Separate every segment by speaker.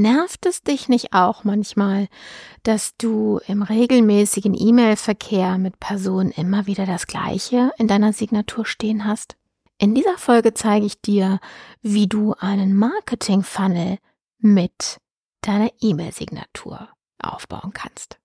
Speaker 1: Nervt es dich nicht auch manchmal, dass du im regelmäßigen E-Mail-Verkehr mit Personen immer wieder das Gleiche in deiner Signatur stehen hast? In dieser Folge zeige ich dir, wie du einen Marketing-Funnel mit deiner E-Mail-Signatur aufbauen kannst.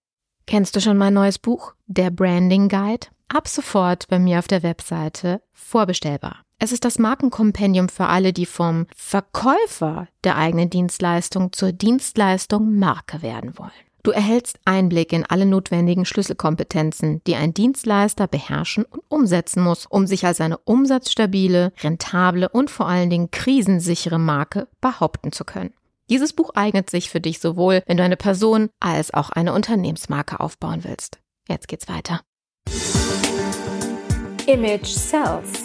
Speaker 1: Kennst du schon mein neues Buch, der Branding Guide? Ab sofort bei mir auf der Webseite vorbestellbar. Es ist das Markenkompendium für alle, die vom Verkäufer der eigenen Dienstleistung zur Dienstleistung Marke werden wollen. Du erhältst Einblick in alle notwendigen Schlüsselkompetenzen, die ein Dienstleister beherrschen und umsetzen muss, um sich als eine umsatzstabile, rentable und vor allen Dingen krisensichere Marke behaupten zu können. Dieses Buch eignet sich für dich sowohl, wenn du eine Person als auch eine Unternehmensmarke aufbauen willst. Jetzt geht's weiter.
Speaker 2: Image Sells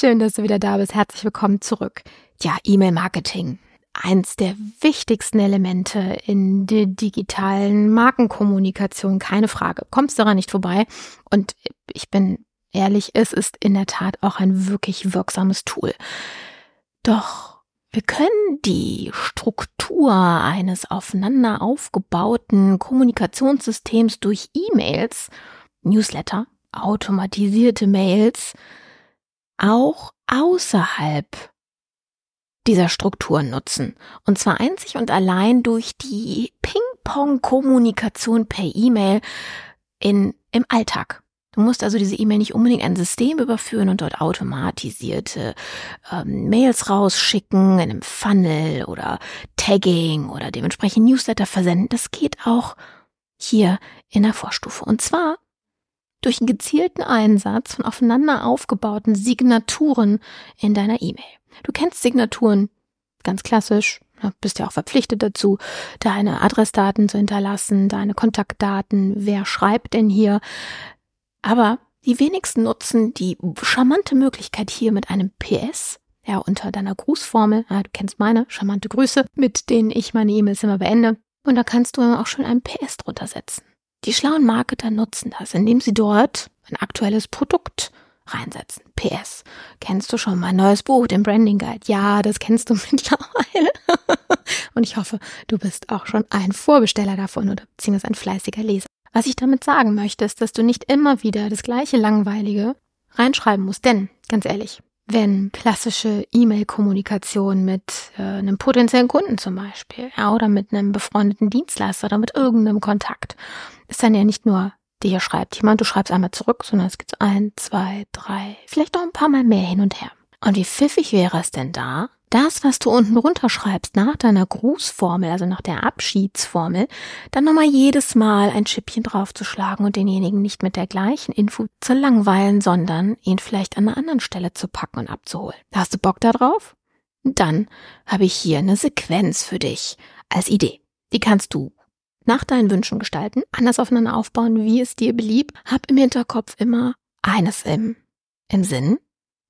Speaker 1: Schön, dass du wieder da bist. Herzlich willkommen zurück. Ja, E-Mail-Marketing. Eins der wichtigsten Elemente in der digitalen Markenkommunikation, keine Frage. Kommst daran nicht vorbei. Und ich bin ehrlich, es ist in der Tat auch ein wirklich wirksames Tool. Doch wir können die Struktur eines aufeinander aufgebauten Kommunikationssystems durch E-Mails, Newsletter, automatisierte Mails, auch außerhalb dieser Strukturen nutzen. Und zwar einzig und allein durch die Ping-Pong-Kommunikation per E-Mail in, im Alltag. Du musst also diese E-Mail nicht unbedingt ein System überführen und dort automatisierte ähm, Mails rausschicken in einem Funnel oder Tagging oder dementsprechend Newsletter versenden. Das geht auch hier in der Vorstufe. Und zwar durch einen gezielten Einsatz von aufeinander aufgebauten Signaturen in deiner E-Mail. Du kennst Signaturen ganz klassisch, bist ja auch verpflichtet dazu, deine Adressdaten zu hinterlassen, deine Kontaktdaten, wer schreibt denn hier. Aber die wenigsten nutzen die charmante Möglichkeit hier mit einem PS, ja, unter deiner Grußformel, ja, du kennst meine, charmante Grüße, mit denen ich meine E-Mails immer beende. Und da kannst du auch schon ein PS drunter setzen. Die schlauen Marketer nutzen das, indem sie dort ein aktuelles Produkt reinsetzen. PS. Kennst du schon mein neues Buch, den Branding Guide? Ja, das kennst du mittlerweile. Und ich hoffe, du bist auch schon ein Vorbesteller davon oder beziehungsweise ein fleißiger Leser. Was ich damit sagen möchte, ist, dass du nicht immer wieder das gleiche Langweilige reinschreiben musst. Denn, ganz ehrlich, wenn klassische E-Mail-Kommunikation mit äh, einem potenziellen Kunden zum Beispiel, ja, oder mit einem befreundeten Dienstleister oder mit irgendeinem Kontakt, ist dann ja nicht nur dir schreibt jemand, du schreibst einmal zurück, sondern es gibt ein, zwei, drei, vielleicht noch ein paar Mal mehr hin und her. Und wie pfiffig wäre es denn da, das, was du unten runterschreibst, nach deiner Grußformel, also nach der Abschiedsformel, dann nochmal jedes Mal ein Schippchen draufzuschlagen und denjenigen nicht mit der gleichen Info zu langweilen, sondern ihn vielleicht an einer anderen Stelle zu packen und abzuholen. Hast du Bock da drauf? Dann habe ich hier eine Sequenz für dich als Idee. Die kannst du nach deinen Wünschen gestalten, anders aufeinander aufbauen, wie es dir beliebt. Hab im Hinterkopf immer eines im, im Sinn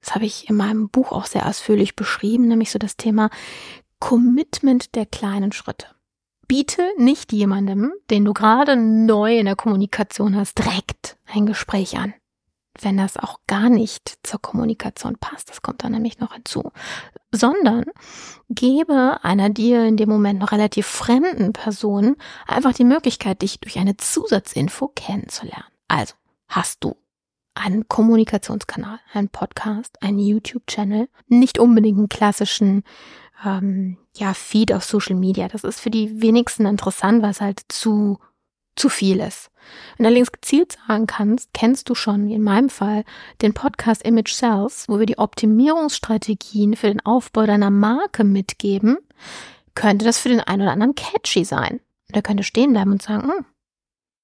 Speaker 1: das habe ich in meinem Buch auch sehr ausführlich beschrieben, nämlich so das Thema Commitment der kleinen Schritte. Biete nicht jemandem, den du gerade neu in der Kommunikation hast, direkt ein Gespräch an. Wenn das auch gar nicht zur Kommunikation passt, das kommt dann nämlich noch hinzu, sondern gebe einer dir in dem Moment noch relativ fremden Person einfach die Möglichkeit, dich durch eine Zusatzinfo kennenzulernen. Also, hast du einen Kommunikationskanal, einen Podcast, einen YouTube-Channel, nicht unbedingt einen klassischen ähm, ja, Feed auf Social Media. Das ist für die wenigsten interessant, weil es halt zu zu viel ist. Wenn du allerdings gezielt sagen kannst, kennst du schon in meinem Fall den Podcast Image Sales, wo wir die Optimierungsstrategien für den Aufbau deiner Marke mitgeben, könnte das für den einen oder anderen catchy sein. Und er könnte stehen bleiben und sagen, hm,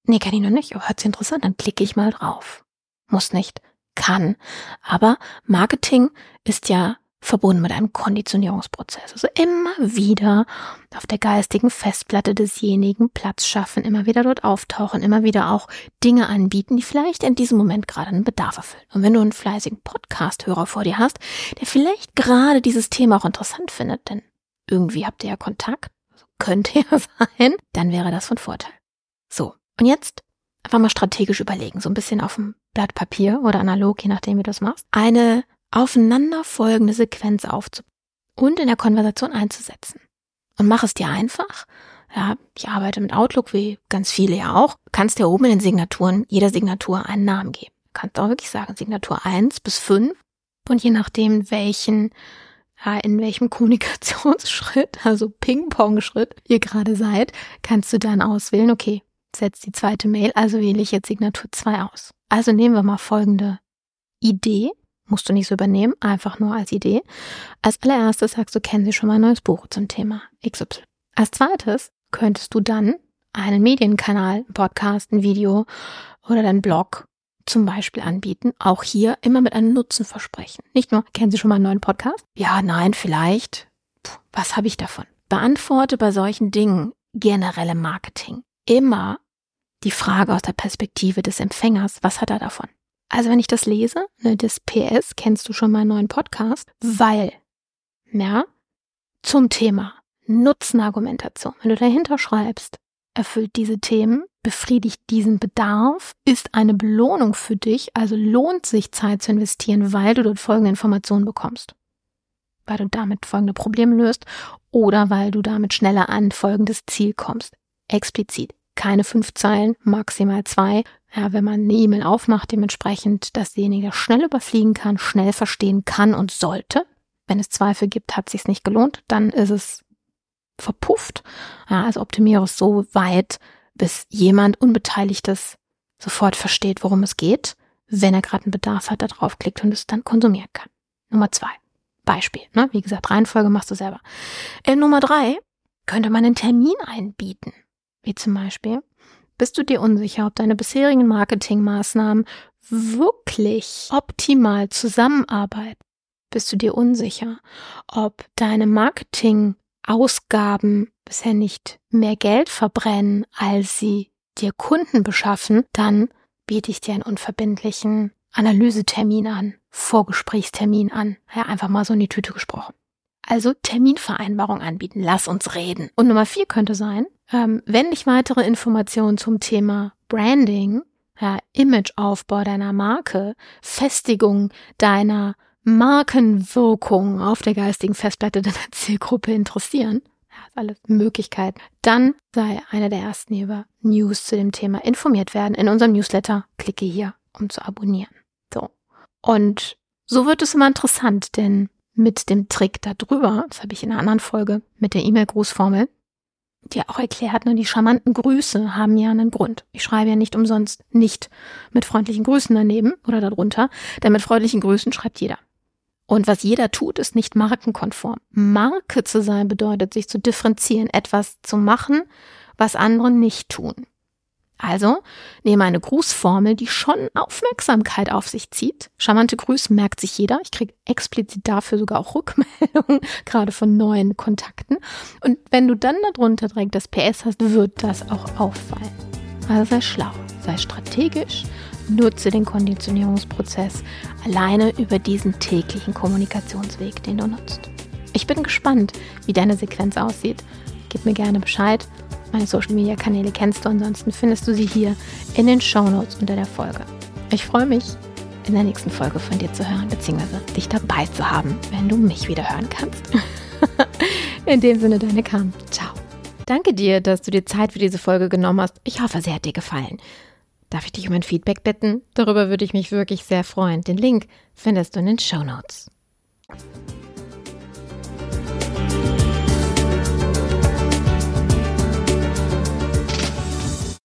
Speaker 1: nee, kann ich noch nicht, aber hört sich interessant, dann klicke ich mal drauf muss nicht, kann. Aber Marketing ist ja verbunden mit einem Konditionierungsprozess. Also immer wieder auf der geistigen Festplatte desjenigen Platz schaffen, immer wieder dort auftauchen, immer wieder auch Dinge anbieten, die vielleicht in diesem Moment gerade einen Bedarf erfüllen. Und wenn du einen fleißigen Podcast-Hörer vor dir hast, der vielleicht gerade dieses Thema auch interessant findet, denn irgendwie habt ihr ja Kontakt, also könnte ja sein, dann wäre das von Vorteil. So, und jetzt einfach mal strategisch überlegen, so ein bisschen auf dem Blatt Papier oder analog, je nachdem, wie du das machst, eine aufeinanderfolgende Sequenz aufzubauen und in der Konversation einzusetzen. Und mach es dir einfach. Ja, ich arbeite mit Outlook, wie ganz viele ja auch. Kannst dir oben in den Signaturen jeder Signatur einen Namen geben. Kannst auch wirklich sagen, Signatur 1 bis 5. Und je nachdem, welchen, ja, in welchem Kommunikationsschritt, also Ping-Pong-Schritt ihr gerade seid, kannst du dann auswählen, okay, setz die zweite Mail, also wähle ich jetzt Signatur 2 aus. Also nehmen wir mal folgende Idee Musst du nicht so übernehmen, einfach nur als Idee. Als allererstes sagst du, kennen Sie schon mal ein neues Buch zum Thema XY. Als zweites könntest du dann einen Medienkanal, einen Podcast, ein Video oder deinen Blog zum Beispiel anbieten. Auch hier immer mit einem Nutzenversprechen. Nicht nur, kennen Sie schon mal einen neuen Podcast? Ja, nein, vielleicht. Puh, was habe ich davon? Beantworte bei solchen Dingen generelle Marketing immer die Frage aus der Perspektive des Empfängers. Was hat er davon? Also wenn ich das lese, ne, das PS, kennst du schon meinen neuen Podcast, weil, ja, zum Thema Nutzenargumentation, wenn du dahinter schreibst, erfüllt diese Themen, befriedigt diesen Bedarf, ist eine Belohnung für dich, also lohnt sich Zeit zu investieren, weil du dort folgende Informationen bekommst. Weil du damit folgende Probleme löst oder weil du damit schneller an folgendes Ziel kommst. Explizit. Keine fünf Zeilen, maximal zwei, ja, wenn man eine E-Mail aufmacht, dementsprechend, dass derjenige schnell überfliegen kann, schnell verstehen kann und sollte. Wenn es Zweifel gibt, hat sich's nicht gelohnt, dann ist es verpufft. Ja, also optimiere es so weit, bis jemand Unbeteiligtes sofort versteht, worum es geht, wenn er gerade einen Bedarf hat, da draufklickt und es dann konsumieren kann. Nummer zwei. Beispiel. Ne? Wie gesagt, Reihenfolge machst du selber. Äh, Nummer drei könnte man einen Termin einbieten. Wie zum Beispiel, bist du dir unsicher, ob deine bisherigen Marketingmaßnahmen wirklich optimal zusammenarbeiten? Bist du dir unsicher, ob deine Marketingausgaben bisher nicht mehr Geld verbrennen, als sie dir Kunden beschaffen? Dann biete ich dir einen unverbindlichen Analysetermin an, Vorgesprächstermin an. Ja, einfach mal so in die Tüte gesprochen. Also Terminvereinbarung anbieten. Lass uns reden. Und Nummer vier könnte sein, ähm, wenn dich weitere Informationen zum Thema Branding, ja, Imageaufbau deiner Marke, Festigung deiner Markenwirkung auf der geistigen Festplatte deiner Zielgruppe interessieren, ja, alles Möglichkeiten, dann sei einer der ersten, die über News zu dem Thema informiert werden. In unserem Newsletter klicke hier, um zu abonnieren. So. Und so wird es immer interessant, denn mit dem Trick darüber, das habe ich in einer anderen Folge mit der E-Mail-Grußformel, die auch erklärt, ne, die charmanten Grüße haben ja einen Grund. Ich schreibe ja nicht umsonst nicht mit freundlichen Grüßen daneben oder darunter, denn mit freundlichen Grüßen schreibt jeder. Und was jeder tut, ist nicht markenkonform. Marke zu sein bedeutet, sich zu differenzieren, etwas zu machen, was andere nicht tun. Also nehme eine Grußformel, die schon Aufmerksamkeit auf sich zieht. Charmante Grüße merkt sich jeder. Ich kriege explizit dafür sogar auch Rückmeldungen, gerade von neuen Kontakten. Und wenn du dann darunter direkt das PS hast, wird das auch auffallen. Also sei schlau, sei strategisch, nutze den Konditionierungsprozess alleine über diesen täglichen Kommunikationsweg, den du nutzt. Ich bin gespannt, wie deine Sequenz aussieht. Gib mir gerne Bescheid meine Social Media Kanäle kennst du, ansonsten findest du sie hier in den Show Notes unter der Folge. Ich freue mich, in der nächsten Folge von dir zu hören, beziehungsweise dich dabei zu haben, wenn du mich wieder hören kannst. in dem Sinne, deine Kam. Ciao. Danke dir, dass du dir Zeit für diese Folge genommen hast. Ich hoffe, sie hat dir gefallen. Darf ich dich um ein Feedback bitten? Darüber würde ich mich wirklich sehr freuen. Den Link findest du in den Show Notes.